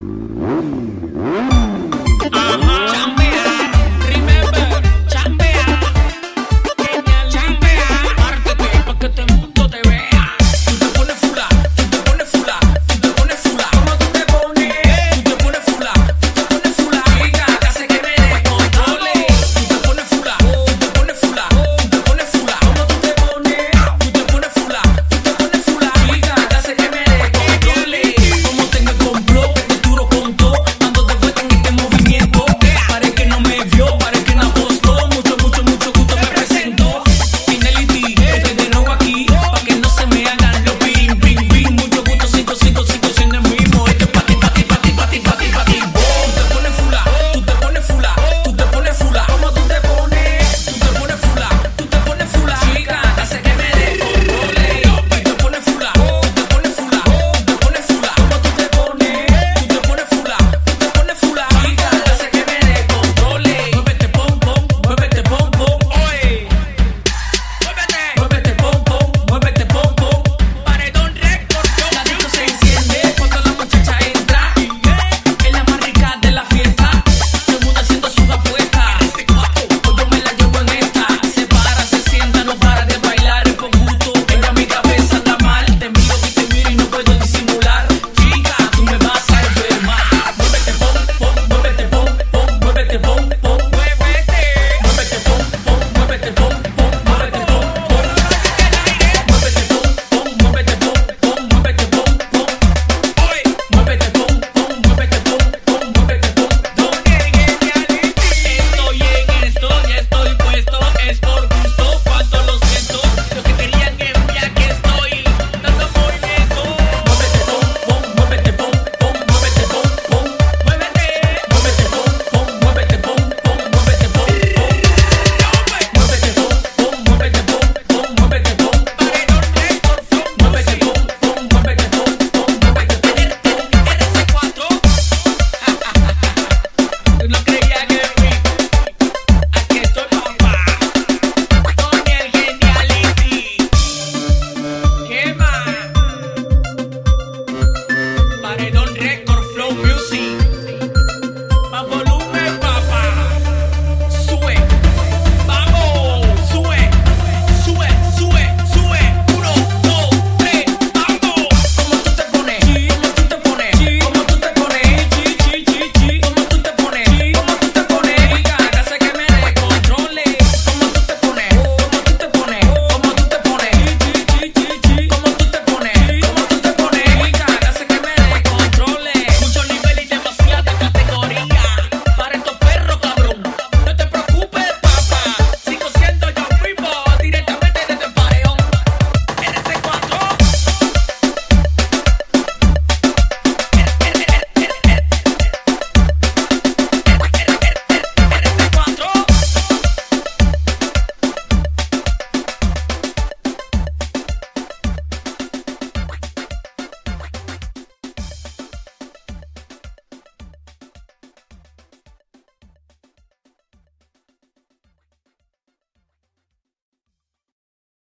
Mm-hmm.